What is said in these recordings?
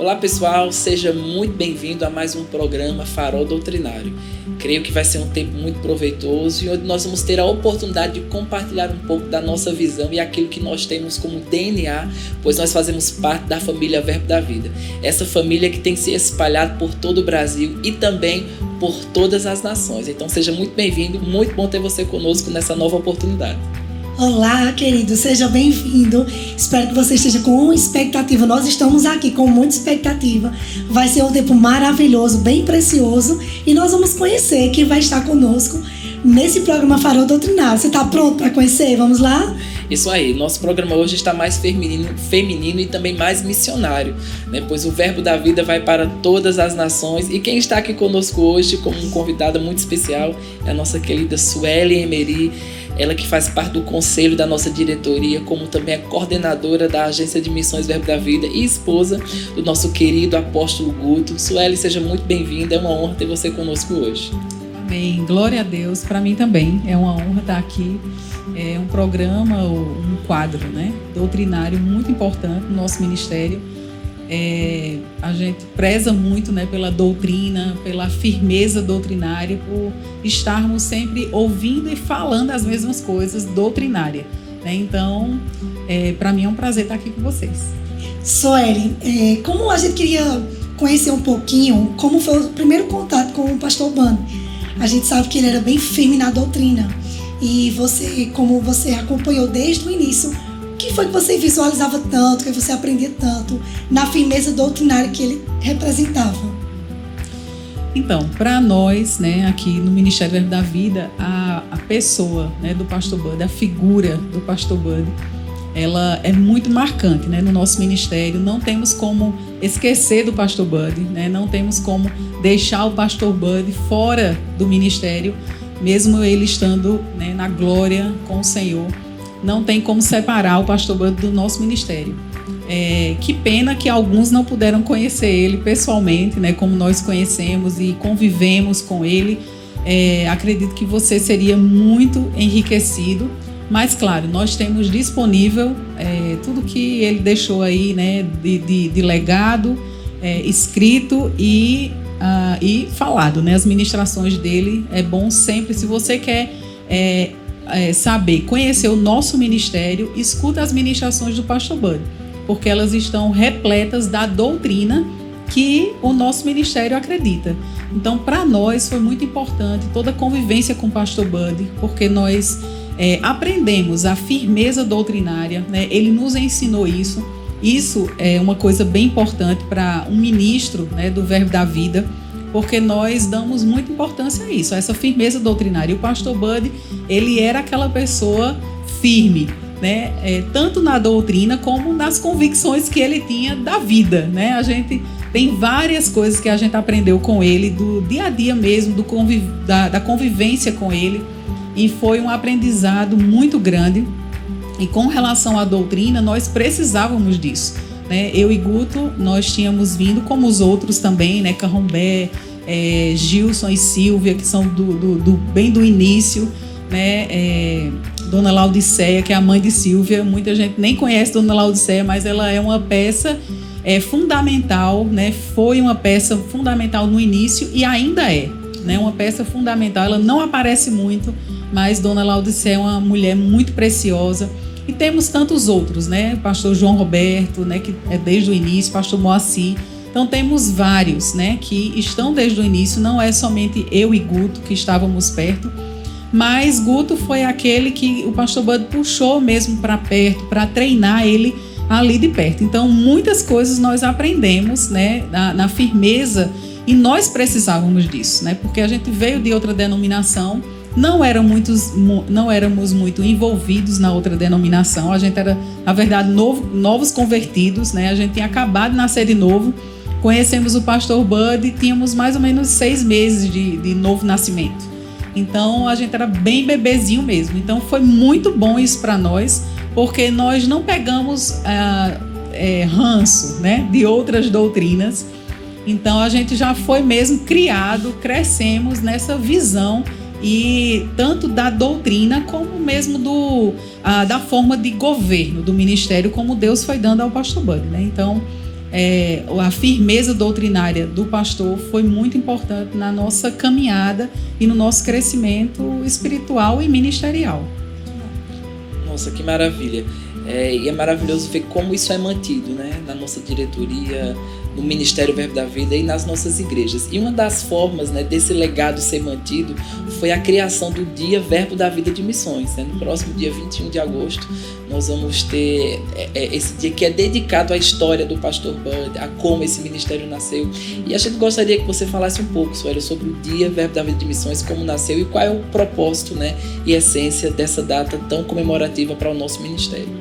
Olá pessoal, seja muito bem-vindo a mais um programa Farol Doutrinário. Creio que vai ser um tempo muito proveitoso e onde nós vamos ter a oportunidade de compartilhar um pouco da nossa visão e aquilo que nós temos como DNA, pois nós fazemos parte da família Verbo da Vida. Essa família que tem se espalhado por todo o Brasil e também por todas as nações. Então seja muito bem-vindo, muito bom ter você conosco nessa nova oportunidade. Olá, querido, seja bem-vindo. Espero que você esteja com expectativa. Nós estamos aqui com muita expectativa. Vai ser um tempo maravilhoso, bem precioso, e nós vamos conhecer quem vai estar conosco nesse programa Farol Doutrinário. Você está pronto para conhecer? Vamos lá? Isso aí, nosso programa hoje está mais feminino, feminino e também mais missionário, né? pois o Verbo da Vida vai para todas as nações. E quem está aqui conosco hoje, como um convidada muito especial, é a nossa querida Sueli Emery ela que faz parte do conselho da nossa diretoria, como também é coordenadora da Agência de Missões Verbo da Vida e esposa do nosso querido apóstolo Guto. Sueli, seja muito bem-vinda, é uma honra ter você conosco hoje. Amém, glória a Deus, para mim também é uma honra estar aqui. É um programa, um quadro né, doutrinário muito importante no nosso ministério é, a gente preza muito né, pela doutrina, pela firmeza doutrinária, por estarmos sempre ouvindo e falando as mesmas coisas doutrinárias. Né? Então, é, para mim é um prazer estar aqui com vocês. Soeli, é, como a gente queria conhecer um pouquinho como foi o primeiro contato com o pastor Bando. A gente sabe que ele era bem firme na doutrina. E você, como você acompanhou desde o início, que foi que você visualizava tanto, que você aprendia tanto na firmeza doutrinária que ele representava? Então, para nós, né, aqui no Ministério da Vida, a, a pessoa né, do pastor Bud, a figura do pastor Bud, ela é muito marcante né, no nosso ministério. Não temos como esquecer do pastor Bud, né, não temos como deixar o pastor Bud fora do ministério, mesmo ele estando né, na glória com o Senhor não tem como separar o pastor Bando do nosso ministério. É, que pena que alguns não puderam conhecer ele pessoalmente, né, como nós conhecemos e convivemos com ele. É, acredito que você seria muito enriquecido. Mas, claro, nós temos disponível é, tudo que ele deixou aí né, de, de, de legado, é, escrito e, uh, e falado. Né? As ministrações dele é bom sempre, se você quer é, saber, conhecer o nosso ministério, escuta as ministrações do pastor Bud, porque elas estão repletas da doutrina que o nosso ministério acredita. Então, para nós foi muito importante toda a convivência com o pastor Bud, porque nós é, aprendemos a firmeza doutrinária, né? ele nos ensinou isso. Isso é uma coisa bem importante para um ministro né, do Verbo da Vida porque nós damos muita importância a isso, a essa firmeza doutrinária. E o pastor Bud, ele era aquela pessoa firme, né? É, tanto na doutrina como nas convicções que ele tinha da vida, né? A gente tem várias coisas que a gente aprendeu com ele, do dia a dia mesmo, do conviv da, da convivência com ele, e foi um aprendizado muito grande. E com relação à doutrina, nós precisávamos disso né? Eu e Guto, nós tínhamos vindo, como os outros também, né? Carrombé, é, Gilson e Silvia, que são do, do, do bem do início, né? É, Dona Laudiceia, que é a mãe de Silvia, muita gente nem conhece Dona Laudiceia, mas ela é uma peça é, fundamental, né? Foi uma peça fundamental no início e ainda é, né? Uma peça fundamental. Ela não aparece muito, mas Dona Laudiceia é uma mulher muito preciosa e temos tantos outros, né? Pastor João Roberto, né, que é desde o início, pastor Moacir. Então temos vários, né, que estão desde o início, não é somente eu e Guto que estávamos perto, mas Guto foi aquele que o pastor Bud puxou mesmo para perto, para treinar ele ali de perto. Então muitas coisas nós aprendemos, né, na, na firmeza e nós precisávamos disso, né? Porque a gente veio de outra denominação não, eram muitos, não éramos muito envolvidos na outra denominação. A gente era, na verdade, novo, novos convertidos, né? A gente tinha acabado de nascer de novo. Conhecemos o pastor Bud e tínhamos mais ou menos seis meses de, de novo nascimento. Então a gente era bem bebezinho mesmo. Então foi muito bom isso para nós, porque nós não pegamos ah, é, ranço né, de outras doutrinas. Então a gente já foi mesmo criado, crescemos nessa visão e tanto da doutrina como mesmo do, da forma de governo do ministério, como Deus foi dando ao pastor Bud. Né? Então, é, a firmeza doutrinária do pastor foi muito importante na nossa caminhada e no nosso crescimento espiritual e ministerial. Nossa, que maravilha. É, e é maravilhoso ver como isso é mantido né, na nossa diretoria, no Ministério Verbo da Vida e nas nossas igrejas. E uma das formas né, desse legado ser mantido foi a criação do Dia Verbo da Vida de Missões. Né? No próximo dia 21 de agosto, nós vamos ter é, é, esse dia que é dedicado à história do pastor Bud, a como esse ministério nasceu. E a gente gostaria que você falasse um pouco, Sueli, sobre o Dia Verbo da Vida de Missões, como nasceu e qual é o propósito né, e essência dessa data tão comemorativa para o nosso ministério.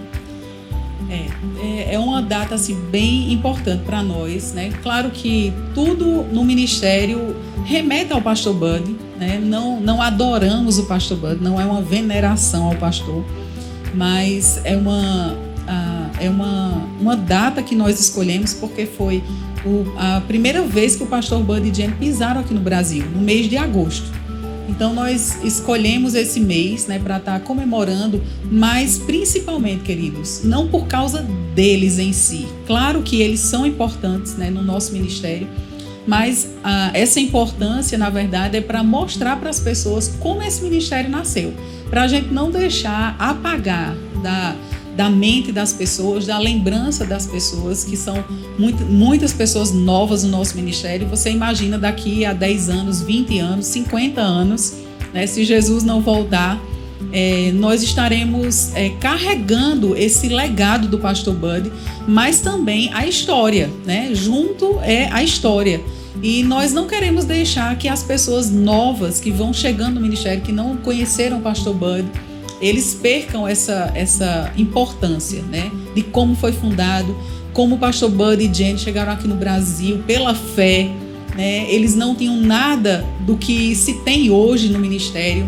É, uma data assim, bem importante para nós. Né? Claro que tudo no ministério remete ao pastor Bud. Né? Não, não adoramos o pastor Bud, não é uma veneração ao pastor, mas é uma, é uma, uma data que nós escolhemos porque foi o, a primeira vez que o pastor Bud e Jen pisaram aqui no Brasil, no mês de agosto. Então nós escolhemos esse mês, né, para estar tá comemorando, mas principalmente, queridos, não por causa deles em si. Claro que eles são importantes, né, no nosso ministério, mas ah, essa importância, na verdade, é para mostrar para as pessoas como esse ministério nasceu, para a gente não deixar apagar da da mente das pessoas, da lembrança das pessoas, que são muito, muitas pessoas novas no nosso ministério. Você imagina daqui a 10 anos, 20 anos, 50 anos, né, se Jesus não voltar, é, nós estaremos é, carregando esse legado do pastor Bud, mas também a história, né? Junto é a história. E nós não queremos deixar que as pessoas novas que vão chegando no ministério, que não conheceram o pastor Bud, eles percam essa, essa importância, né? De como foi fundado, como o pastor Bud e Jenny chegaram aqui no Brasil pela fé, né? Eles não tinham nada do que se tem hoje no ministério,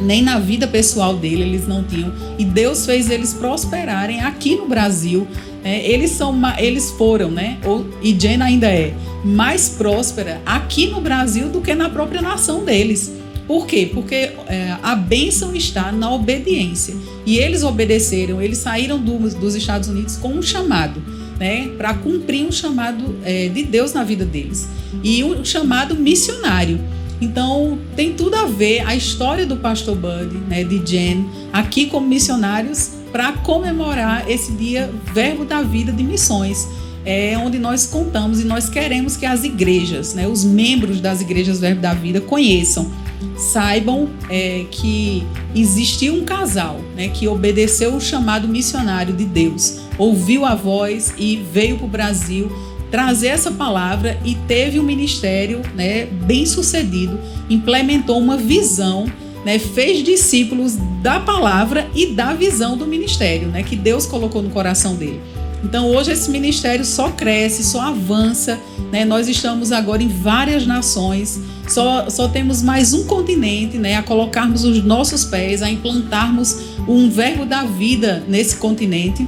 nem na vida pessoal dele eles não tinham. E Deus fez eles prosperarem aqui no Brasil. Né? Eles são, eles foram, né? E Jen ainda é mais próspera aqui no Brasil do que na própria nação deles. Por quê? Porque é, a bênção está na obediência. E eles obedeceram, eles saíram do, dos Estados Unidos com um chamado, né? Para cumprir um chamado é, de Deus na vida deles. E um chamado missionário. Então, tem tudo a ver a história do pastor Bud, né, de Jen, aqui como missionários, para comemorar esse dia Verbo da Vida de Missões. É onde nós contamos e nós queremos que as igrejas, né, os membros das igrejas Verbo da Vida conheçam saibam é, que existiu um casal né, que obedeceu o chamado missionário de Deus, ouviu a voz e veio para o Brasil trazer essa palavra e teve um ministério né, bem sucedido, implementou uma visão, né, fez discípulos da palavra e da visão do ministério né, que Deus colocou no coração dele. Então hoje esse ministério só cresce, só avança. Né? Nós estamos agora em várias nações, só, só temos mais um continente né? a colocarmos os nossos pés, a implantarmos um verbo da vida nesse continente.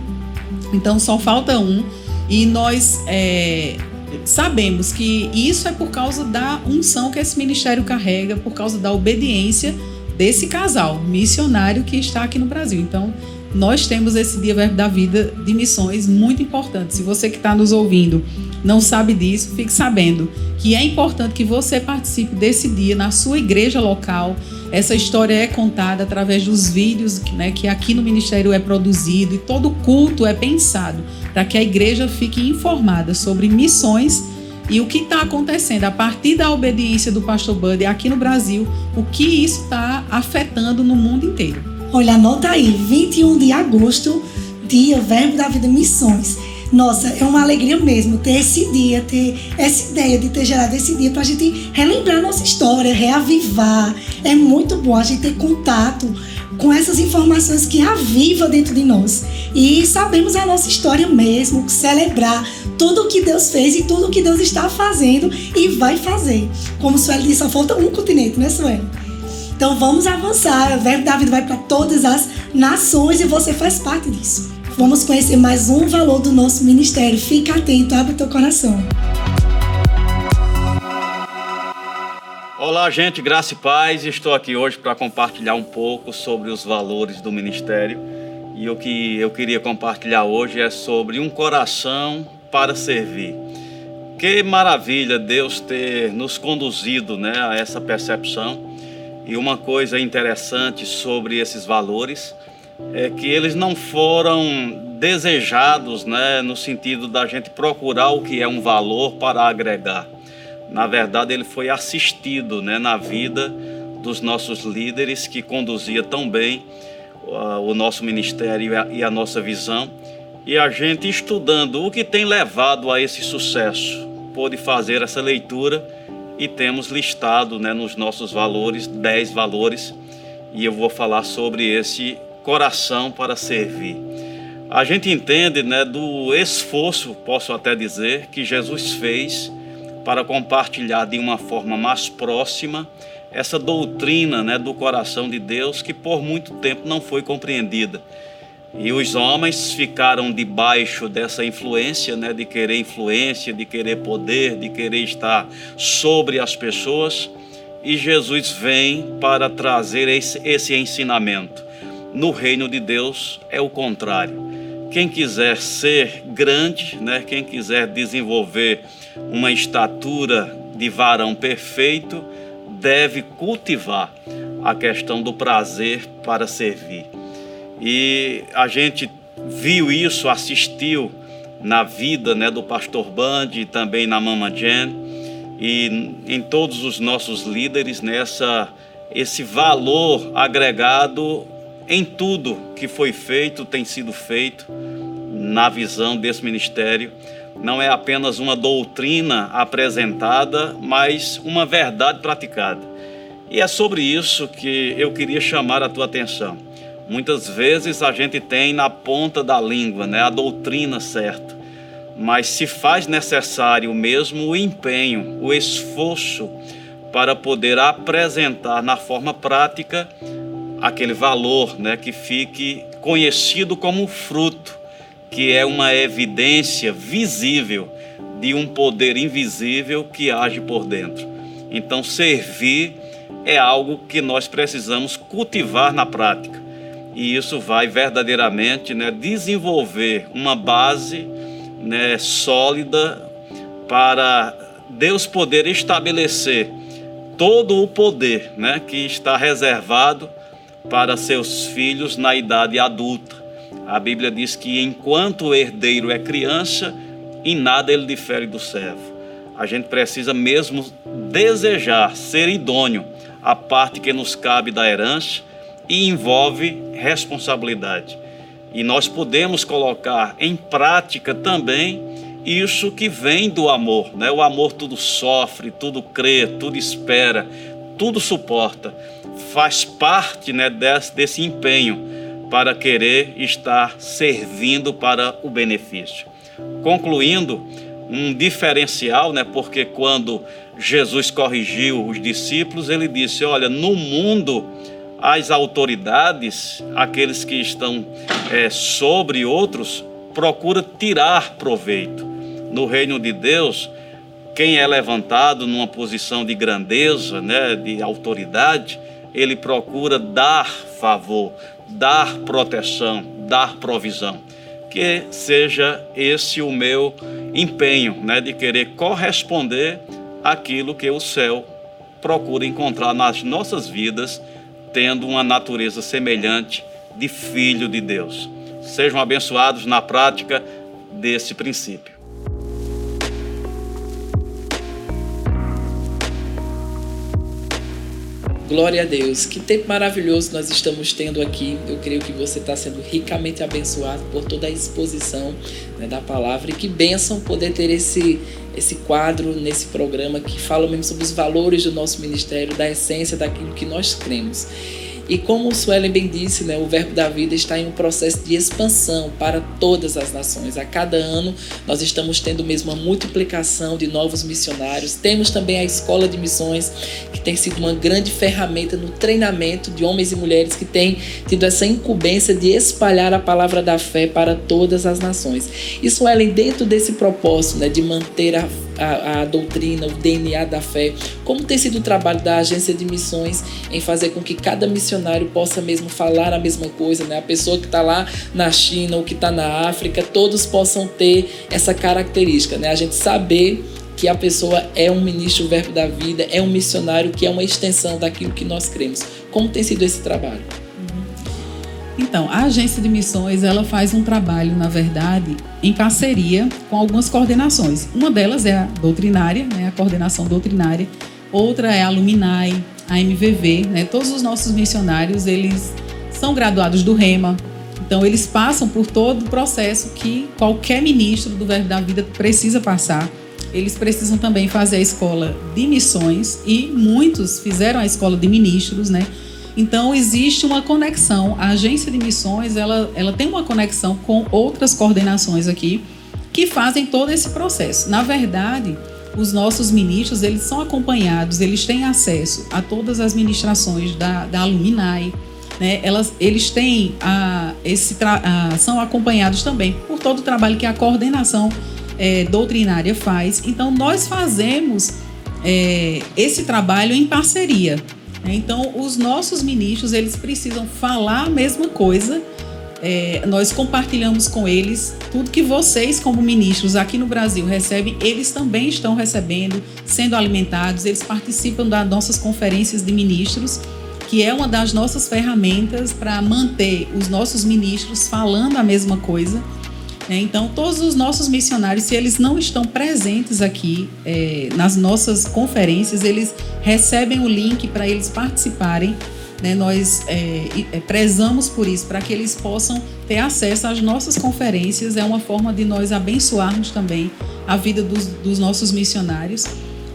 Então só falta um. E nós é, sabemos que isso é por causa da unção que esse ministério carrega, por causa da obediência desse casal missionário que está aqui no Brasil. Então, nós temos esse Dia Verbo da Vida de missões muito importante. Se você que está nos ouvindo não sabe disso, fique sabendo que é importante que você participe desse dia na sua igreja local. Essa história é contada através dos vídeos né, que aqui no Ministério é produzido e todo culto é pensado para que a igreja fique informada sobre missões e o que está acontecendo a partir da obediência do pastor Buddy aqui no Brasil, o que isso está afetando no mundo inteiro. Olha, anota aí, 21 de agosto, dia Verbo da Vida Missões. Nossa, é uma alegria mesmo ter esse dia, ter essa ideia de ter gerado esse dia para a gente relembrar nossa história, reavivar. É muito bom a gente ter contato com essas informações que aviva dentro de nós. E sabemos a nossa história mesmo, celebrar tudo o que Deus fez e tudo o que Deus está fazendo e vai fazer. Como Sueli disse, só falta um continente, né, Sueli? Então vamos avançar. O verbo da vida vai para todas as nações e você faz parte disso. Vamos conhecer mais um valor do nosso ministério. Fica atento, abre teu coração. Olá, gente, graça e paz. Estou aqui hoje para compartilhar um pouco sobre os valores do ministério. E o que eu queria compartilhar hoje é sobre um coração para servir. Que maravilha Deus ter nos conduzido né, a essa percepção. E uma coisa interessante sobre esses valores é que eles não foram desejados né, no sentido da gente procurar o que é um valor para agregar. Na verdade, ele foi assistido né, na vida dos nossos líderes que conduzia tão bem uh, o nosso ministério e a, e a nossa visão. E a gente estudando o que tem levado a esse sucesso, pôde fazer essa leitura e temos listado né, nos nossos valores, 10 valores, e eu vou falar sobre esse coração para servir. A gente entende né, do esforço, posso até dizer, que Jesus fez para compartilhar de uma forma mais próxima essa doutrina né, do coração de Deus que por muito tempo não foi compreendida. E os homens ficaram debaixo dessa influência, né, de querer influência, de querer poder, de querer estar sobre as pessoas. E Jesus vem para trazer esse, esse ensinamento. No reino de Deus é o contrário. Quem quiser ser grande, né, quem quiser desenvolver uma estatura de varão perfeito, deve cultivar a questão do prazer para servir. E a gente viu isso, assistiu na vida né, do pastor Band e também na Mama Jen e em todos os nossos líderes nessa esse valor agregado em tudo que foi feito, tem sido feito na visão desse ministério não é apenas uma doutrina apresentada, mas uma verdade praticada. E é sobre isso que eu queria chamar a tua atenção. Muitas vezes a gente tem na ponta da língua né, a doutrina certa, mas se faz necessário mesmo o empenho, o esforço para poder apresentar na forma prática aquele valor né, que fique conhecido como fruto que é uma evidência visível de um poder invisível que age por dentro. Então, servir é algo que nós precisamos cultivar na prática. E isso vai verdadeiramente né, desenvolver uma base né, sólida para Deus poder estabelecer todo o poder né, que está reservado para seus filhos na idade adulta. A Bíblia diz que enquanto o herdeiro é criança, em nada ele difere do servo. A gente precisa mesmo desejar ser idôneo à parte que nos cabe da herança e envolve responsabilidade. E nós podemos colocar em prática também isso que vem do amor, né? O amor tudo sofre, tudo crê, tudo espera, tudo suporta. Faz parte, né, desse, desse empenho para querer estar servindo para o benefício. Concluindo, um diferencial, né? Porque quando Jesus corrigiu os discípulos, ele disse: Olha, no mundo as autoridades, aqueles que estão é, sobre outros, procura tirar proveito. No reino de Deus, quem é levantado numa posição de grandeza, né, de autoridade, ele procura dar favor, dar proteção, dar provisão. Que seja esse o meu empenho, né, de querer corresponder àquilo que o céu procura encontrar nas nossas vidas, tendo uma natureza semelhante de filho de Deus. Sejam abençoados na prática desse princípio. Glória a Deus. Que tempo maravilhoso nós estamos tendo aqui. Eu creio que você está sendo ricamente abençoado por toda a exposição né, da palavra. E que bênção poder ter esse, esse quadro nesse programa que fala mesmo sobre os valores do nosso ministério, da essência daquilo que nós cremos. E como o Suelen bem disse, né, o Verbo da Vida está em um processo de expansão para todas as nações. A cada ano nós estamos tendo mesmo uma multiplicação de novos missionários. Temos também a Escola de Missões, que tem sido uma grande ferramenta no treinamento de homens e mulheres que têm tido essa incumbência de espalhar a palavra da fé para todas as nações. E Suelen, dentro desse propósito né, de manter a a, a doutrina, o DNA da fé. Como tem sido o trabalho da agência de missões em fazer com que cada missionário possa mesmo falar a mesma coisa, né? A pessoa que está lá na China ou que está na África, todos possam ter essa característica, né? A gente saber que a pessoa é um ministro verbo da vida, é um missionário que é uma extensão daquilo que nós cremos. Como tem sido esse trabalho? Então, a agência de missões ela faz um trabalho, na verdade, em parceria com algumas coordenações. Uma delas é a doutrinária, né, a coordenação doutrinária. Outra é a Luminai, a MVV. Né? Todos os nossos missionários eles são graduados do REMA. Então, eles passam por todo o processo que qualquer ministro do Verbo da Vida precisa passar. Eles precisam também fazer a escola de missões e muitos fizeram a escola de ministros, né? Então existe uma conexão. A agência de missões ela, ela tem uma conexão com outras coordenações aqui que fazem todo esse processo. Na verdade, os nossos ministros eles são acompanhados, eles têm acesso a todas as ministrações da, da Aluminai, né? Elas, eles têm a, esse a, são acompanhados também por todo o trabalho que a coordenação é, doutrinária faz. Então nós fazemos é, esse trabalho em parceria. Então, os nossos ministros, eles precisam falar a mesma coisa. É, nós compartilhamos com eles tudo que vocês, como ministros aqui no Brasil, recebem, eles também estão recebendo, sendo alimentados, eles participam das nossas conferências de ministros, que é uma das nossas ferramentas para manter os nossos ministros falando a mesma coisa. É, então, todos os nossos missionários, se eles não estão presentes aqui é, nas nossas conferências, eles recebem o link para eles participarem. Né? Nós é, é, prezamos por isso, para que eles possam ter acesso às nossas conferências. É uma forma de nós abençoarmos também a vida dos, dos nossos missionários.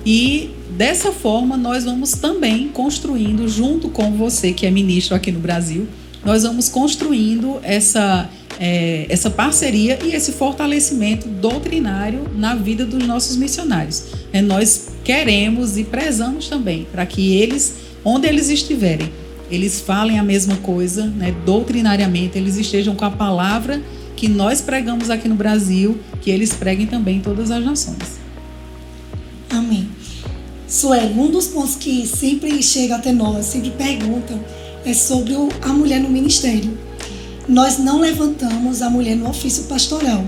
E dessa forma, nós vamos também construindo, junto com você que é ministro aqui no Brasil, nós vamos construindo essa é, essa parceria e esse fortalecimento doutrinário na vida dos nossos missionários. É, nós queremos e prezamos também para que eles, onde eles estiverem, eles falem a mesma coisa, né, doutrinariamente, eles estejam com a palavra que nós pregamos aqui no Brasil, que eles preguem também em todas as nações. Amém. Sueli, um dos pontos que sempre chega até nós, sempre perguntam, é sobre a mulher no ministério nós não levantamos a mulher no ofício pastoral.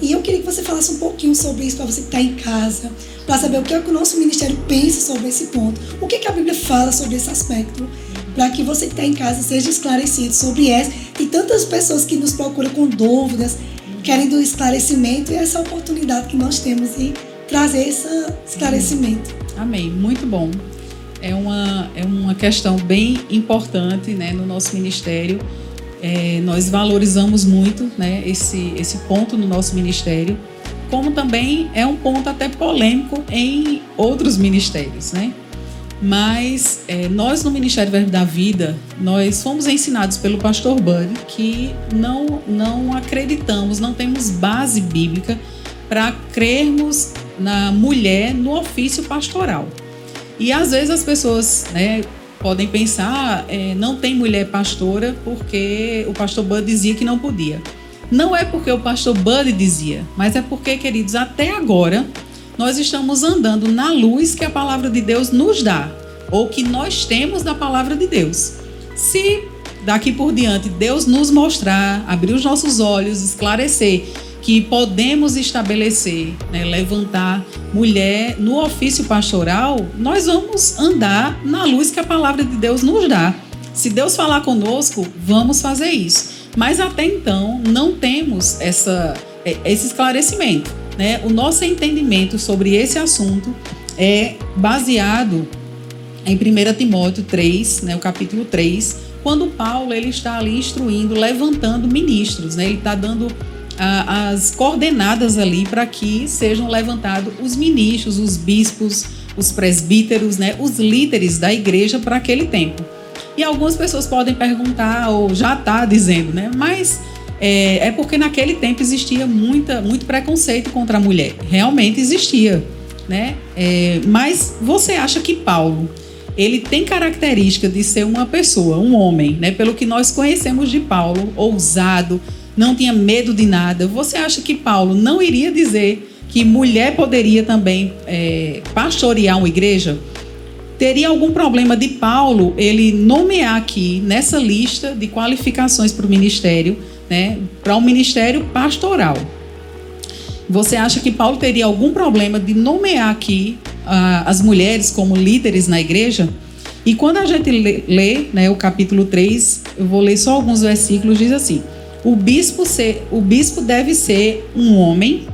E eu queria que você falasse um pouquinho sobre isso para você que está em casa, para saber o que, é que o nosso ministério pensa sobre esse ponto, o que, é que a Bíblia fala sobre esse aspecto, para que você que está em casa seja esclarecido sobre essa e tantas pessoas que nos procuram com dúvidas, querem do esclarecimento e essa oportunidade que nós temos de trazer esse esclarecimento. Amém, muito bom. É uma, é uma questão bem importante né, no nosso ministério é, nós valorizamos muito né, esse, esse ponto no nosso ministério, como também é um ponto até polêmico em outros ministérios, né? Mas é, nós no Ministério Verbo da Vida, nós fomos ensinados pelo pastor Buddy que não, não acreditamos, não temos base bíblica para crermos na mulher no ofício pastoral. E às vezes as pessoas né, podem pensar, é, não tem mulher pastora porque o pastor Bud dizia que não podia. Não é porque o pastor Bud dizia, mas é porque, queridos, até agora nós estamos andando na luz que a palavra de Deus nos dá, ou que nós temos da palavra de Deus. Se daqui por diante Deus nos mostrar, abrir os nossos olhos, esclarecer que podemos estabelecer, né, levantar mulher no ofício pastoral, nós vamos andar na luz que a palavra de Deus nos dá. Se Deus falar conosco, vamos fazer isso. Mas até então não temos essa, é, esse esclarecimento. Né? O nosso entendimento sobre esse assunto é baseado em 1 Timóteo 3, né, o capítulo 3, quando Paulo ele está ali instruindo, levantando ministros, né? ele está dando as coordenadas ali para que sejam levantados os ministros, os bispos, os presbíteros, né, os líderes da igreja para aquele tempo. E algumas pessoas podem perguntar, ou já está dizendo, né, mas é, é, porque naquele tempo existia muita, muito preconceito contra a mulher. Realmente existia. Né? É, mas você acha que Paulo ele tem característica de ser uma pessoa, um homem, né? Pelo que nós conhecemos de Paulo, ousado, não tinha medo de nada. Você acha que Paulo não iria dizer que mulher poderia também é, pastorear uma igreja, teria algum problema de Paulo ele nomear aqui nessa lista de qualificações para o ministério, né, para o um ministério pastoral. Você acha que Paulo teria algum problema de nomear aqui uh, as mulheres como líderes na igreja? E quando a gente lê, lê né, o capítulo 3, eu vou ler só alguns versículos, diz assim: o bispo, ser, o bispo deve ser um homem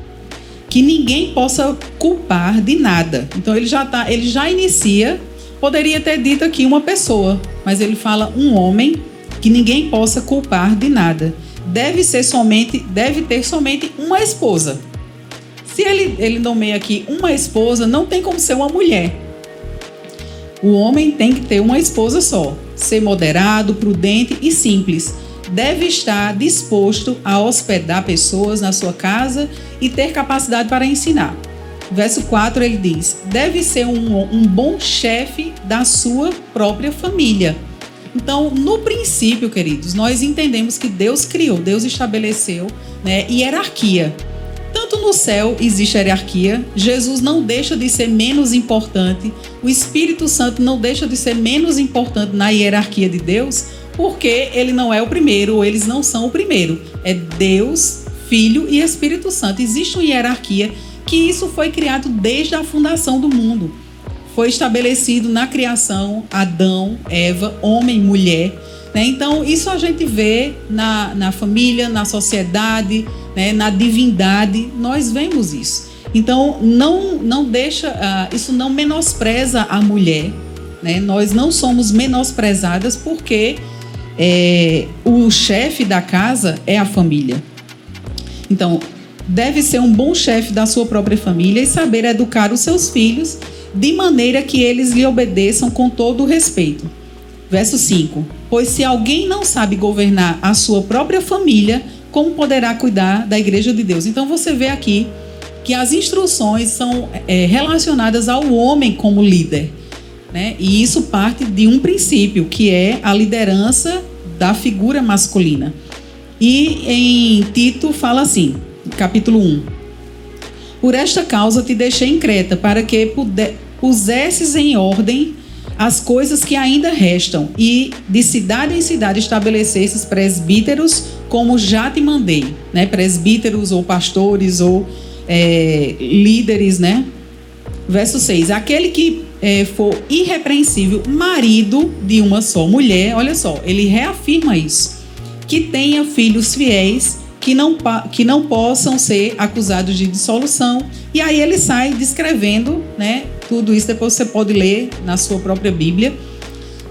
que ninguém possa culpar de nada. Então ele já tá, ele já inicia, poderia ter dito aqui uma pessoa, mas ele fala um homem que ninguém possa culpar de nada. Deve ser somente, deve ter somente uma esposa. Se ele, ele nomeia aqui uma esposa, não tem como ser uma mulher. O homem tem que ter uma esposa só, ser moderado, prudente e simples. Deve estar disposto a hospedar pessoas na sua casa e ter capacidade para ensinar. Verso 4 ele diz: deve ser um, um bom chefe da sua própria família. Então, no princípio, queridos, nós entendemos que Deus criou, Deus estabeleceu né, hierarquia. Tanto no céu existe hierarquia, Jesus não deixa de ser menos importante, o Espírito Santo não deixa de ser menos importante na hierarquia de Deus, porque ele não é o primeiro, ou eles não são o primeiro. É Deus, Filho e Espírito Santo. Existe uma hierarquia que isso foi criado desde a fundação do mundo. Foi estabelecido na criação Adão, Eva, homem, mulher. Né? Então, isso a gente vê na, na família, na sociedade, né, na divindade, nós vemos isso. Então, não, não deixa, uh, isso não menospreza a mulher. Né? Nós não somos menosprezadas porque é, o chefe da casa é a família. Então, deve ser um bom chefe da sua própria família e saber educar os seus filhos de maneira que eles lhe obedeçam com todo o respeito. Verso 5: Pois se alguém não sabe governar a sua própria família, como poderá cuidar da igreja de Deus. Então você vê aqui que as instruções são é, relacionadas ao homem como líder. Né? E isso parte de um princípio, que é a liderança da figura masculina. E em Tito fala assim, capítulo 1. Por esta causa te deixei em Creta, para que pusesses em ordem as coisas que ainda restam, e de cidade em cidade estabelecesses presbíteros, como já te mandei, né? Presbíteros ou pastores ou é, líderes, né? Verso 6: Aquele que é, for irrepreensível, marido de uma só mulher, olha só, ele reafirma isso, que tenha filhos fiéis que não, que não possam ser acusados de dissolução. E aí ele sai descrevendo, né? Tudo isso depois você pode ler na sua própria Bíblia.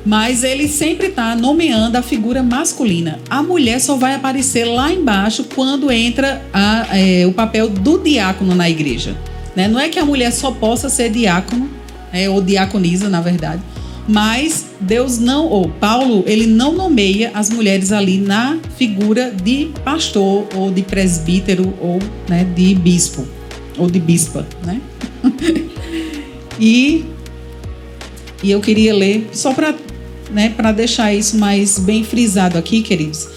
Mas ele sempre está nomeando a figura masculina. A mulher só vai aparecer lá embaixo quando entra a, é, o papel do diácono na igreja. Né? Não é que a mulher só possa ser diácono, é, ou diaconisa, na verdade, mas Deus não, ou Paulo, ele não nomeia as mulheres ali na figura de pastor ou de presbítero ou né, de bispo ou de bispa, né? e, e eu queria ler só para né, para deixar isso mais bem frisado aqui, queridos,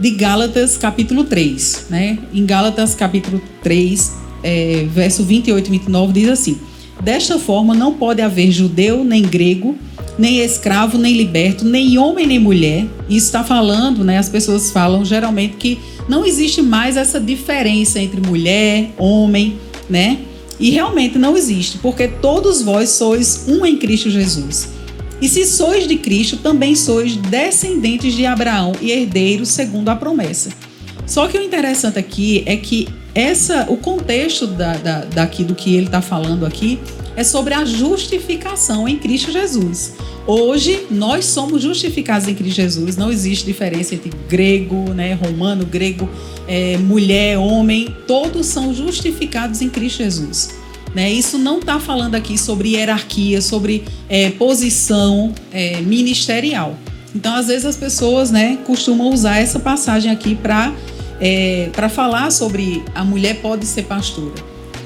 de Gálatas capítulo 3, né? Em Gálatas capítulo 3, é, verso 28 e 29 diz assim: Desta forma não pode haver judeu nem grego nem escravo, nem liberto, nem homem, nem mulher. Isso está falando, né? As pessoas falam geralmente que não existe mais essa diferença entre mulher, homem, né? E realmente não existe, porque todos vós sois um em Cristo Jesus. E se sois de Cristo, também sois descendentes de Abraão e herdeiros segundo a promessa. Só que o interessante aqui é que essa, o contexto da, da, daqui do que ele está falando aqui é sobre a justificação em Cristo Jesus. Hoje nós somos justificados em Cristo Jesus. Não existe diferença entre grego, né, romano, grego, é, mulher, homem. Todos são justificados em Cristo Jesus. Né? Isso não está falando aqui sobre hierarquia, sobre é, posição é, ministerial. Então, às vezes as pessoas, né, costumam usar essa passagem aqui para é, para falar sobre a mulher pode ser pastora.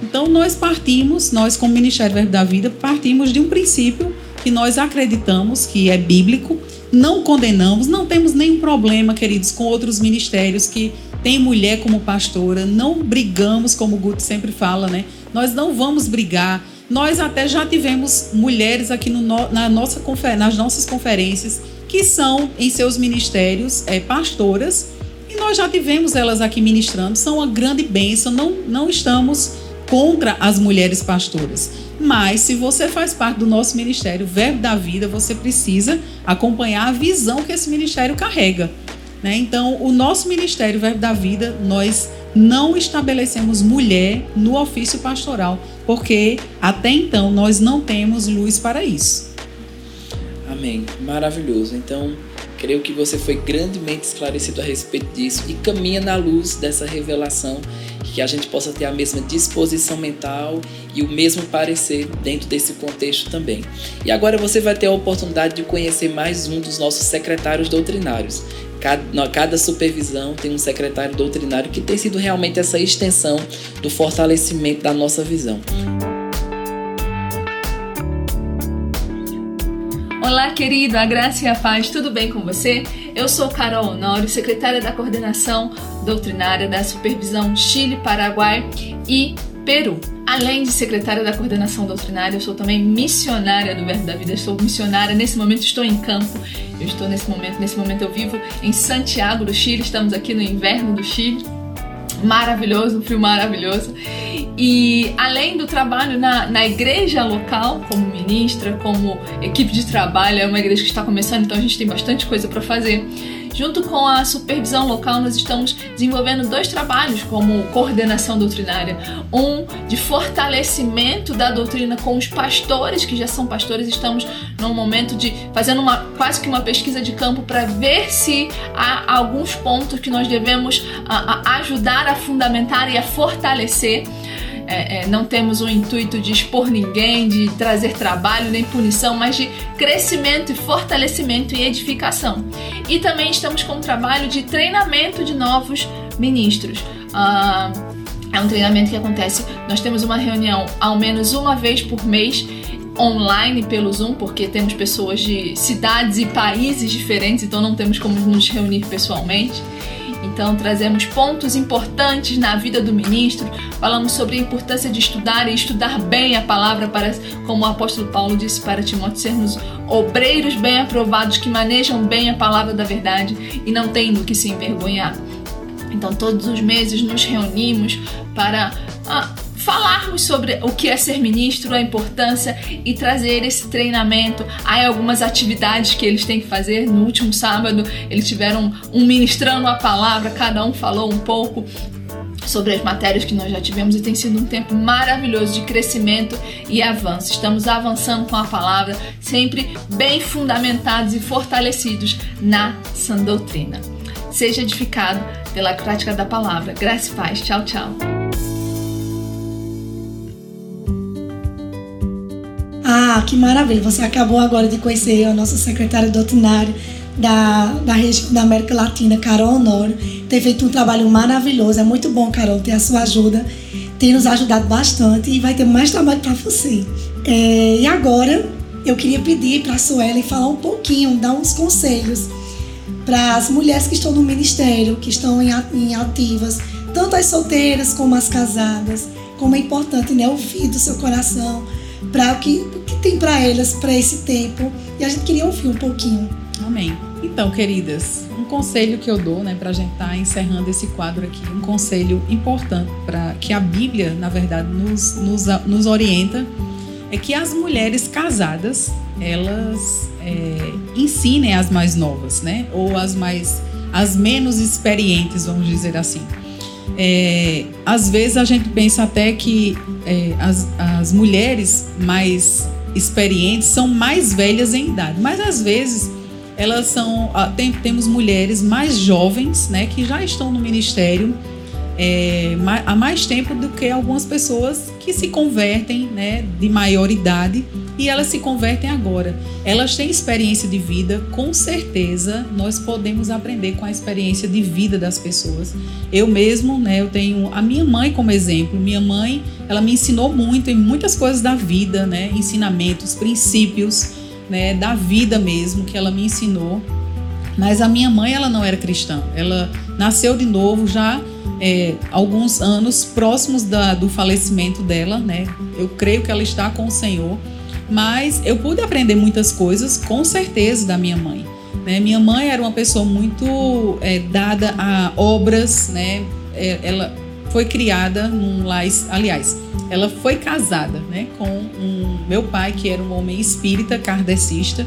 Então, nós partimos, nós como Ministério Verbo da Vida, partimos de um princípio que nós acreditamos que é bíblico, não condenamos, não temos nenhum problema, queridos, com outros ministérios que tem mulher como pastora, não brigamos, como o Guto sempre fala, né? Nós não vamos brigar. Nós até já tivemos mulheres aqui no, na nossa, nas nossas conferências que são em seus ministérios é, pastoras e nós já tivemos elas aqui ministrando. São uma grande bênção. Não, não estamos contra as mulheres pastoras. Mas se você faz parte do nosso ministério Verbo da Vida, você precisa acompanhar a visão que esse ministério carrega. Né? Então, o nosso ministério Verbo da Vida, nós não estabelecemos mulher no ofício pastoral, porque até então nós não temos luz para isso. Amém. Maravilhoso. Então, creio que você foi grandemente esclarecido a respeito disso e caminha na luz dessa revelação, que a gente possa ter a mesma disposição mental e o mesmo parecer dentro desse contexto também. E agora você vai ter a oportunidade de conhecer mais um dos nossos secretários doutrinários. Cada, cada supervisão tem um secretário doutrinário que tem sido realmente essa extensão do fortalecimento da nossa visão. Olá, querido, a graça e a paz, tudo bem com você? Eu sou Carol Honório, secretária da coordenação doutrinária da Supervisão Chile, Paraguai e Peru. Além de secretária da coordenação doutrinária, eu sou também missionária do Verbo da Vida. Eu sou missionária, nesse momento estou em campo. Eu estou nesse momento, nesse momento eu vivo em Santiago do Chile. Estamos aqui no inverno do Chile. Maravilhoso, um frio maravilhoso. E além do trabalho na, na igreja local, como ministra, como equipe de trabalho, é uma igreja que está começando, então a gente tem bastante coisa para fazer. Junto com a supervisão local, nós estamos desenvolvendo dois trabalhos como coordenação doutrinária. Um de fortalecimento da doutrina com os pastores, que já são pastores, estamos num momento de fazendo uma quase que uma pesquisa de campo para ver se há alguns pontos que nós devemos a, a ajudar a fundamentar e a fortalecer é, é, não temos o intuito de expor ninguém, de trazer trabalho nem punição, mas de crescimento e fortalecimento e edificação. E também estamos com um trabalho de treinamento de novos ministros. Ah, é um treinamento que acontece. Nós temos uma reunião ao menos uma vez por mês online pelo Zoom, porque temos pessoas de cidades e países diferentes, então não temos como nos reunir pessoalmente. Então, trazemos pontos importantes na vida do ministro, falamos sobre a importância de estudar e estudar bem a palavra, para, como o apóstolo Paulo disse para Timóteo, sermos obreiros bem aprovados que manejam bem a palavra da verdade e não têm do que se envergonhar. Então, todos os meses nos reunimos para. Ah, falarmos sobre o que é ser ministro, a importância e trazer esse treinamento. Há algumas atividades que eles têm que fazer. No último sábado, eles tiveram um ministrando a palavra, cada um falou um pouco sobre as matérias que nós já tivemos e tem sido um tempo maravilhoso de crescimento e avanço. Estamos avançando com a palavra, sempre bem fundamentados e fortalecidos na sã doutrina. Seja edificado pela prática da palavra. Graça e paz. Tchau, tchau. Ah, que maravilha! Você acabou agora de conhecer a nossa secretária doutrinária da, da região da América Latina, Carol Honório. Tem feito um trabalho maravilhoso. É muito bom, Carol, ter a sua ajuda. Tem nos ajudado bastante e vai ter mais trabalho para você. É, e agora eu queria pedir para a Suelen falar um pouquinho, dar uns conselhos para as mulheres que estão no ministério, que estão em, em ativas, tanto as solteiras como as casadas, como é importante né, ouvir do seu coração para o que, o que tem para elas para esse tempo. E a gente queria ouvir um pouquinho. Amém. Então, queridas, um conselho que eu dou, né, para a gente estar tá encerrando esse quadro aqui, um conselho importante para que a Bíblia, na verdade, nos, nos, nos orienta, é que as mulheres casadas elas é, ensinem as mais novas, né, ou as mais as menos experientes, vamos dizer assim. É, às vezes a gente pensa até que é, as, as mulheres mais experientes são mais velhas em idade, mas às vezes elas são ah, tem, temos mulheres mais jovens, né, que já estão no ministério é, há mais tempo do que algumas pessoas que se convertem, né, de maior idade e elas se convertem agora. Elas têm experiência de vida, com certeza nós podemos aprender com a experiência de vida das pessoas. Eu mesmo, né, eu tenho a minha mãe como exemplo. Minha mãe, ela me ensinou muito em muitas coisas da vida, né, ensinamentos, princípios, né, da vida mesmo que ela me ensinou. Mas a minha mãe, ela não era cristã. Ela nasceu de novo já é, alguns anos próximos da, do falecimento dela, né? Eu creio que ela está com o Senhor. Mas eu pude aprender muitas coisas, com certeza, da minha mãe. Né? Minha mãe era uma pessoa muito é, dada a obras, né? É, ela foi criada num lar, aliás, ela foi casada, né, com um meu pai que era um homem espírita kardecista.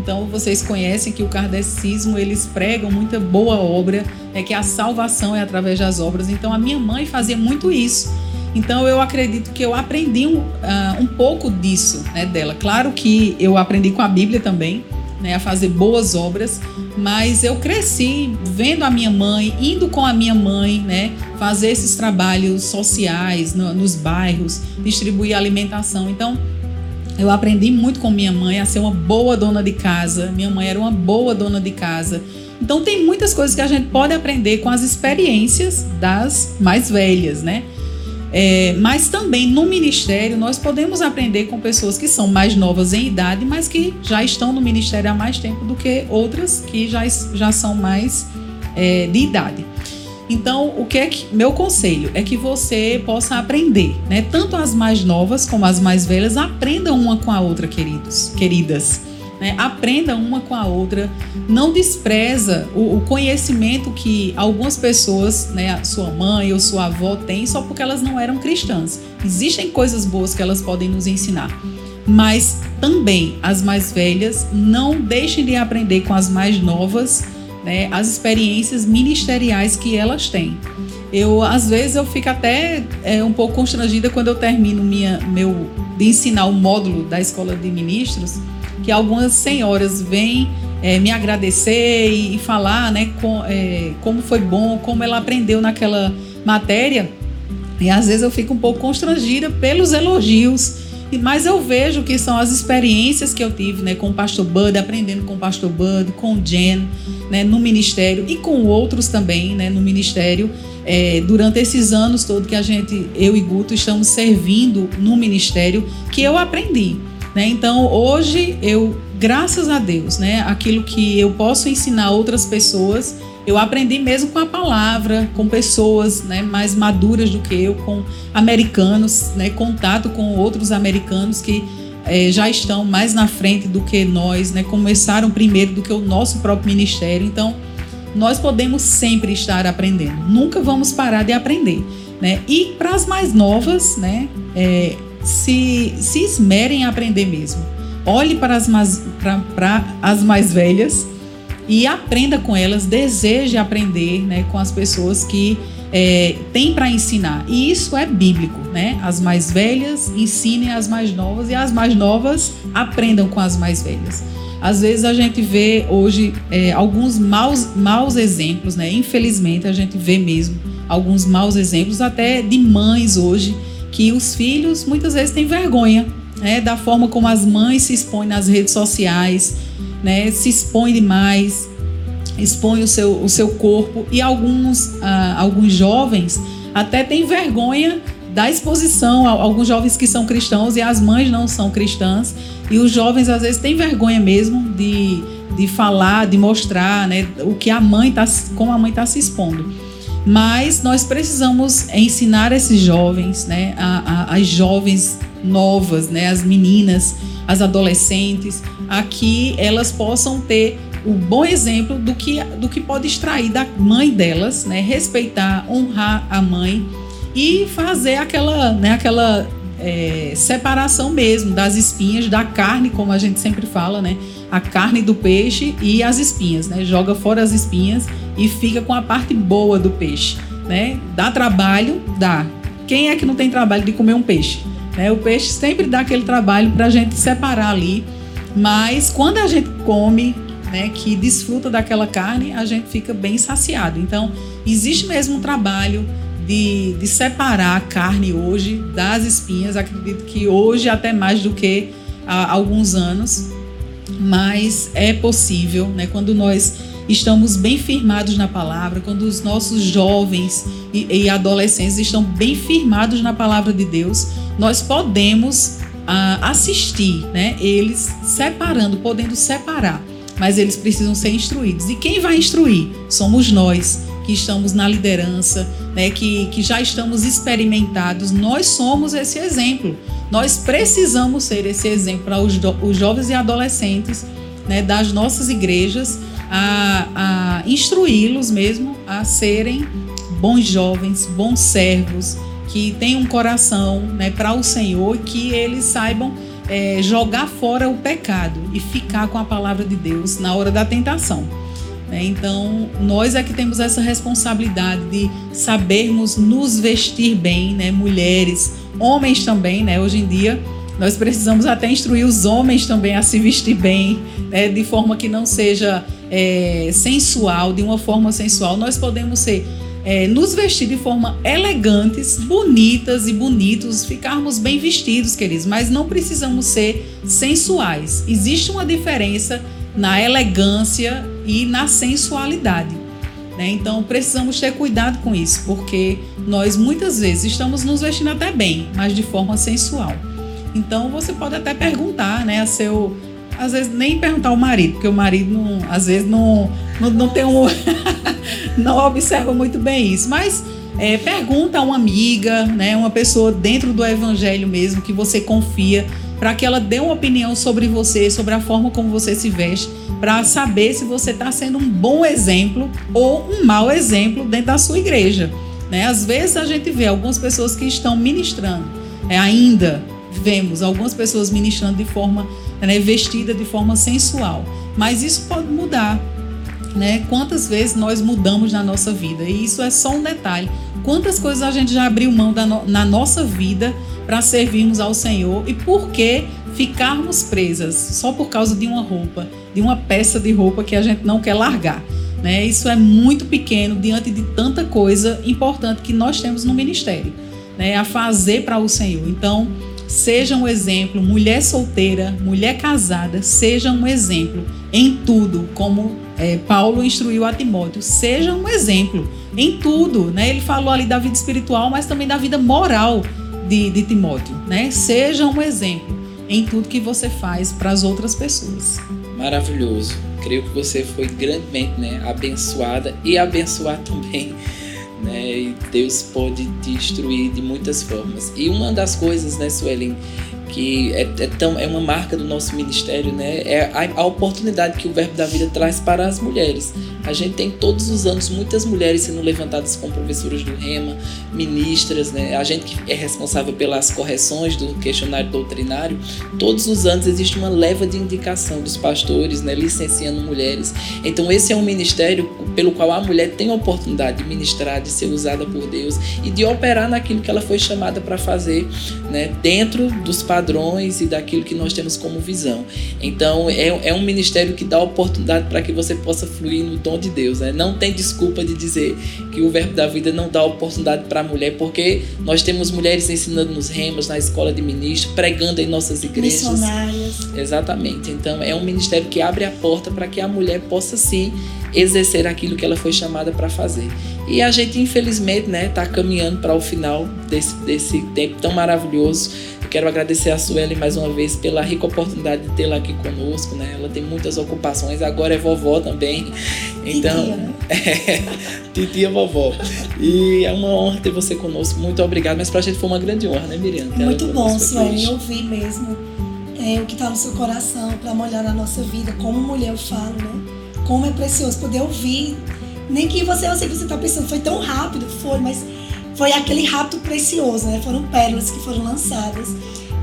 Então vocês conhecem que o kardecismo eles pregam muita boa obra, é que a salvação é através das obras. Então a minha mãe fazia muito isso. Então eu acredito que eu aprendi um, uh, um pouco disso né, dela. Claro que eu aprendi com a Bíblia também, né, a fazer boas obras, mas eu cresci vendo a minha mãe, indo com a minha mãe, né, fazer esses trabalhos sociais no, nos bairros, distribuir alimentação. Então, eu aprendi muito com minha mãe a ser uma boa dona de casa. Minha mãe era uma boa dona de casa. Então, tem muitas coisas que a gente pode aprender com as experiências das mais velhas, né? É, mas também no ministério nós podemos aprender com pessoas que são mais novas em idade, mas que já estão no ministério há mais tempo do que outras que já, já são mais é, de idade. Então, o que é que meu conselho é que você possa aprender, né? Tanto as mais novas como as mais velhas aprendam uma com a outra, queridos, queridas. Né? Aprenda uma com a outra. Não despreza o, o conhecimento que algumas pessoas, né, sua mãe ou sua avó têm só porque elas não eram cristãs. Existem coisas boas que elas podem nos ensinar. Mas também as mais velhas não deixem de aprender com as mais novas né, as experiências ministeriais que elas têm. Eu às vezes eu fico até é, um pouco constrangida quando eu termino minha, meu de ensinar o módulo da escola de ministros que algumas senhoras vêm é, me agradecer e, e falar né, com, é, como foi bom, como ela aprendeu naquela matéria. E às vezes eu fico um pouco constrangida pelos elogios, mas eu vejo que são as experiências que eu tive né, com o pastor Bud, aprendendo com o pastor Bud, com o Jen, né, no ministério e com outros também né, no ministério. É, durante esses anos todos que a gente, eu e Guto, estamos servindo no ministério, que eu aprendi. Né? Então, hoje, eu, graças a Deus, né, aquilo que eu posso ensinar outras pessoas, eu aprendi mesmo com a palavra, com pessoas né, mais maduras do que eu, com americanos, né, contato com outros americanos que é, já estão mais na frente do que nós, né, começaram primeiro do que o nosso próprio ministério. Então, nós podemos sempre estar aprendendo, nunca vamos parar de aprender. Né? E para as mais novas, né, é, se, se esmerem a aprender mesmo. Olhe para as, mais, para, para as mais velhas e aprenda com elas, deseje aprender né, com as pessoas que é, têm para ensinar. E isso é bíblico, né? As mais velhas ensinem as mais novas e as mais novas aprendam com as mais velhas. Às vezes a gente vê hoje é, alguns maus, maus exemplos, né? Infelizmente a gente vê mesmo alguns maus exemplos até de mães hoje que os filhos muitas vezes têm vergonha né, da forma como as mães se expõem nas redes sociais, né, se expõem demais, expõem o seu, o seu corpo. E alguns, ah, alguns jovens até têm vergonha da exposição, alguns jovens que são cristãos e as mães não são cristãs. E os jovens às vezes têm vergonha mesmo de, de falar, de mostrar né, o que a mãe está, como a mãe está se expondo. Mas nós precisamos ensinar esses jovens, né, as jovens novas, né, as meninas, as adolescentes, a que elas possam ter o bom exemplo do que, do que pode extrair da mãe delas, né, respeitar, honrar a mãe e fazer aquela, né, aquela é, separação mesmo das espinhas, da carne, como a gente sempre fala, né? A carne do peixe e as espinhas, né? Joga fora as espinhas e fica com a parte boa do peixe, né? Dá trabalho, dá. Quem é que não tem trabalho de comer um peixe? Né? O peixe sempre dá aquele trabalho para a gente separar ali, mas quando a gente come, né, que desfruta daquela carne, a gente fica bem saciado. Então, existe mesmo um trabalho de, de separar a carne hoje das espinhas. Acredito que hoje até mais do que há alguns anos, mas é possível, né? Quando nós estamos bem firmados na palavra, quando os nossos jovens e, e adolescentes estão bem firmados na palavra de Deus, nós podemos ah, assistir, né? Eles separando, podendo separar mas eles precisam ser instruídos. E quem vai instruir? Somos nós que estamos na liderança, né, que, que já estamos experimentados. Nós somos esse exemplo. Nós precisamos ser esse exemplo para os, os jovens e adolescentes né, das nossas igrejas, a, a instruí-los mesmo a serem bons jovens, bons servos, que tenham um coração né, para o Senhor que eles saibam é, jogar fora o pecado e ficar com a palavra de Deus na hora da tentação. Né? Então, nós é que temos essa responsabilidade de sabermos nos vestir bem, né? mulheres, homens também, né? hoje em dia. Nós precisamos até instruir os homens também a se vestir bem, né? de forma que não seja é, sensual, de uma forma sensual. Nós podemos ser é, nos vestir de forma elegantes, bonitas e bonitos, ficarmos bem vestidos, queridos, mas não precisamos ser sensuais. Existe uma diferença na elegância e na sensualidade. Né? Então precisamos ter cuidado com isso, porque nós muitas vezes estamos nos vestindo até bem, mas de forma sensual. Então você pode até perguntar, né, a seu às vezes nem perguntar ao marido, porque o marido não, às vezes não, não, não tem um não observa muito bem isso, mas é, pergunta a uma amiga, né, uma pessoa dentro do evangelho mesmo que você confia, para que ela dê uma opinião sobre você, sobre a forma como você se veste, para saber se você está sendo um bom exemplo ou um mau exemplo dentro da sua igreja. Né? Às vezes a gente vê algumas pessoas que estão ministrando, é, ainda vemos algumas pessoas ministrando de forma né, vestida de forma sensual, mas isso pode mudar né? Quantas vezes nós mudamos na nossa vida? E isso é só um detalhe. Quantas coisas a gente já abriu mão no, na nossa vida para servirmos ao Senhor e por que ficarmos presas só por causa de uma roupa, de uma peça de roupa que a gente não quer largar? Né? Isso é muito pequeno diante de tanta coisa importante que nós temos no ministério, né? A fazer para o Senhor. Então, seja um exemplo, mulher solteira, mulher casada, seja um exemplo em tudo, como é, Paulo instruiu a Timóteo, seja um exemplo em tudo, né? Ele falou ali da vida espiritual, mas também da vida moral de, de Timóteo, né? Seja um exemplo em tudo que você faz para as outras pessoas. Maravilhoso. Creio que você foi grandemente né, abençoada e abençoar também. Né? E Deus pode te instruir de muitas formas. E uma das coisas, né, Suelen, que é, é, tão, é uma marca do nosso ministério, né? É a, a, oportunidade que o Verbo da Vida traz para as mulheres. A gente tem todos os anos muitas mulheres sendo levantadas como professoras do REMA, ministras, né? A gente que é responsável pelas correções do questionário doutrinário, todos os anos existe uma leva de indicação dos pastores, né? Licenciando mulheres. Então esse é um ministério pelo qual a mulher tem a oportunidade de ministrar, de ser usada por Deus e de operar naquilo que ela foi chamada para fazer, né? Dentro dos padrões padrões e daquilo que nós temos como visão. Então, é, é um ministério que dá oportunidade para que você possa fluir no dom de Deus. Né? Não tem desculpa de dizer que o Verbo da Vida não dá oportunidade para a mulher, porque nós temos mulheres ensinando nos remos, na escola de ministro, pregando em nossas igrejas. Missionárias. Exatamente. Então, é um ministério que abre a porta para que a mulher possa sim exercer aquilo que ela foi chamada para fazer. E a gente, infelizmente, né, está caminhando para o final desse, desse tempo tão maravilhoso Quero agradecer a Sueli mais uma vez pela rica oportunidade de tê-la aqui conosco, né? Ela tem muitas ocupações, agora é vovó também. Então, titia, né? é, titia vovó. E é uma honra ter você conosco. Muito obrigado, mas pra gente foi uma grande honra, né, Miriam? Muito bom, Sueli, ouvir mesmo é, o que está no seu coração para molhar na nossa vida. Como mulher eu falo, né? Como é precioso poder ouvir. Nem que você, eu sei que você está pensando, foi tão rápido, foi, mas foi aquele rato precioso, né? Foram pérolas que foram lançadas.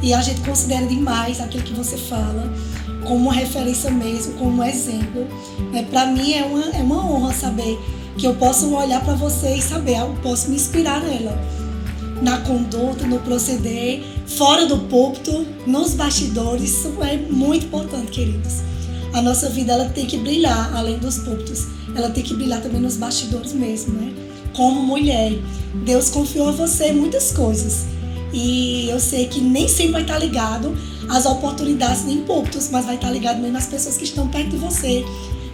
E a gente considera demais aquilo que você fala como uma referência mesmo, como exemplo. É, para mim é uma, é uma honra saber que eu posso olhar para você e saber, eu posso me inspirar nela. Na conduta, no proceder, fora do púlpito, nos bastidores, isso é muito importante, queridos. A nossa vida ela tem que brilhar além dos púlpitos, ela tem que brilhar também nos bastidores mesmo, né? como mulher. Deus confiou a você muitas coisas. E eu sei que nem sempre vai estar ligado às oportunidades nem púlpitos, mas vai estar ligado mesmo às pessoas que estão perto de você,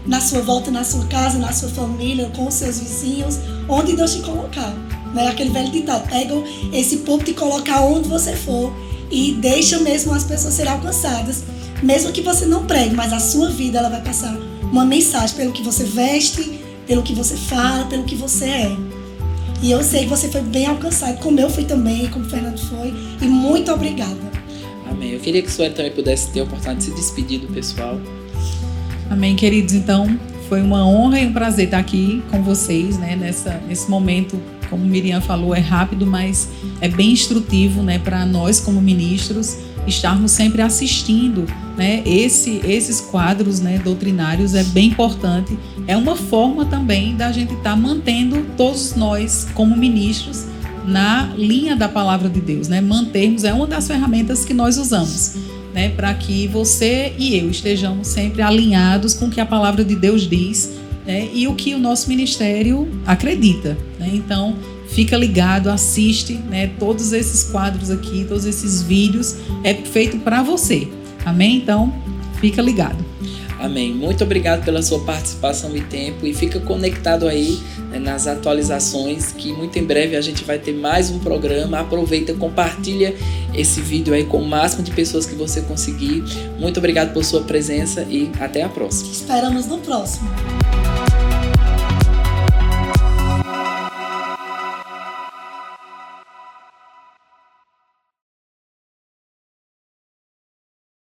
na sua volta, na sua casa, na sua família, com os seus vizinhos, onde Deus te colocar. Né? Aquele velho ditado, pega esse púlpito e coloca onde você for e deixa mesmo as pessoas serem alcançadas. Mesmo que você não pregue, mas a sua vida ela vai passar uma mensagem pelo que você veste, pelo que você fala, pelo que você é. E eu sei que você foi bem alcançado, como eu fui também, como o Fernando foi. E muito obrigada. Amém. Eu queria que o Sueli também pudesse ter a oportunidade de se despedir do pessoal. Amém, queridos. Então, foi uma honra e um prazer estar aqui com vocês, né, nessa, nesse momento. Como Miriam falou, é rápido, mas é bem instrutivo, né, para nós como ministros estarmos sempre assistindo, né, esse, esses quadros, né, doutrinários é bem importante. É uma forma também da gente estar tá mantendo todos nós como ministros na linha da palavra de Deus, né? Mantermos é uma das ferramentas que nós usamos né, para que você e eu estejamos sempre alinhados com o que a palavra de Deus diz né, e o que o nosso ministério acredita. Né? Então, fica ligado, assiste né, todos esses quadros aqui, todos esses vídeos, é feito para você. Amém? Então, fica ligado. Amém. Muito obrigado pela sua participação e tempo e fica conectado aí né, nas atualizações que muito em breve a gente vai ter mais um programa. Aproveita, compartilha esse vídeo aí com o máximo de pessoas que você conseguir. Muito obrigado por sua presença e até a próxima. Esperamos no próximo.